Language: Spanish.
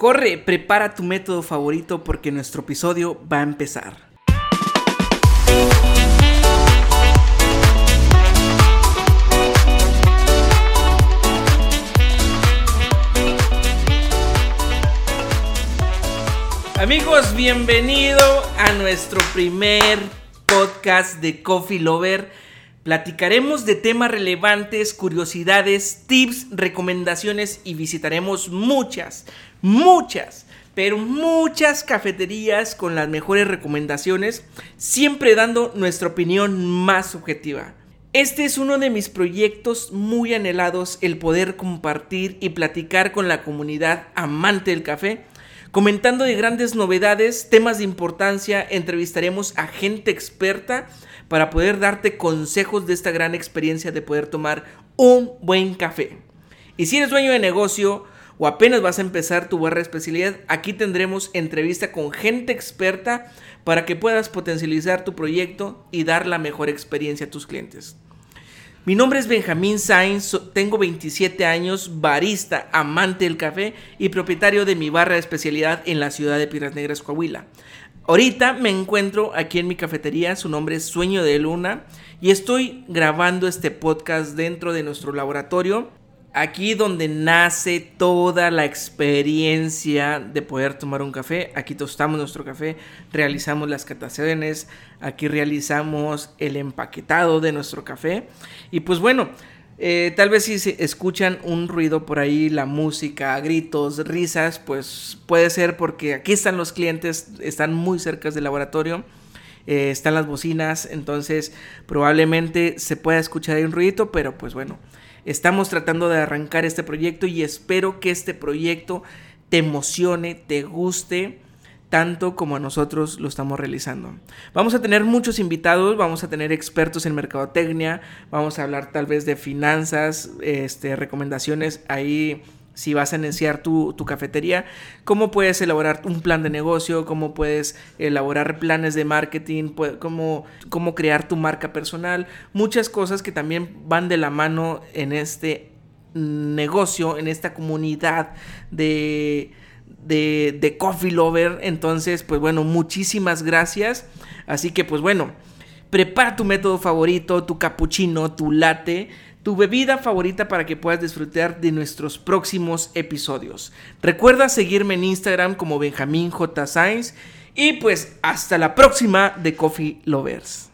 Corre, prepara tu método favorito porque nuestro episodio va a empezar. Amigos, bienvenido a nuestro primer podcast de Coffee Lover. Platicaremos de temas relevantes, curiosidades, tips, recomendaciones y visitaremos muchas, muchas, pero muchas cafeterías con las mejores recomendaciones, siempre dando nuestra opinión más objetiva. Este es uno de mis proyectos muy anhelados, el poder compartir y platicar con la comunidad amante del café Comentando de grandes novedades, temas de importancia, entrevistaremos a gente experta para poder darte consejos de esta gran experiencia de poder tomar un buen café. Y si eres dueño de negocio o apenas vas a empezar tu barra especialidad, aquí tendremos entrevista con gente experta para que puedas potencializar tu proyecto y dar la mejor experiencia a tus clientes. Mi nombre es Benjamín Sainz, tengo 27 años, barista, amante del café y propietario de mi barra de especialidad en la ciudad de Piedras Negras, Coahuila. Ahorita me encuentro aquí en mi cafetería, su nombre es Sueño de Luna, y estoy grabando este podcast dentro de nuestro laboratorio Aquí donde nace toda la experiencia de poder tomar un café. Aquí tostamos nuestro café, realizamos las cataciones, aquí realizamos el empaquetado de nuestro café. Y pues bueno, eh, tal vez si se escuchan un ruido por ahí, la música, gritos, risas, pues puede ser porque aquí están los clientes, están muy cerca del laboratorio. Eh, están las bocinas, entonces probablemente se pueda escuchar ahí un ruidito, pero pues bueno, Estamos tratando de arrancar este proyecto y espero que este proyecto te emocione, te guste tanto como nosotros lo estamos realizando. Vamos a tener muchos invitados, vamos a tener expertos en mercadotecnia, vamos a hablar tal vez de finanzas, este, recomendaciones ahí si vas a iniciar tu, cafetería, cómo puedes elaborar un plan de negocio, cómo puedes elaborar planes de marketing, cómo, cómo crear tu marca personal, muchas cosas que también van de la mano en este negocio, en esta comunidad de, de, de Coffee Lover. Entonces, pues bueno, muchísimas gracias. Así que, pues bueno, prepara tu método favorito, tu cappuccino, tu latte tu bebida favorita para que puedas disfrutar de nuestros próximos episodios. Recuerda seguirme en Instagram como Benjamín J. Sainz y pues hasta la próxima de Coffee Lovers.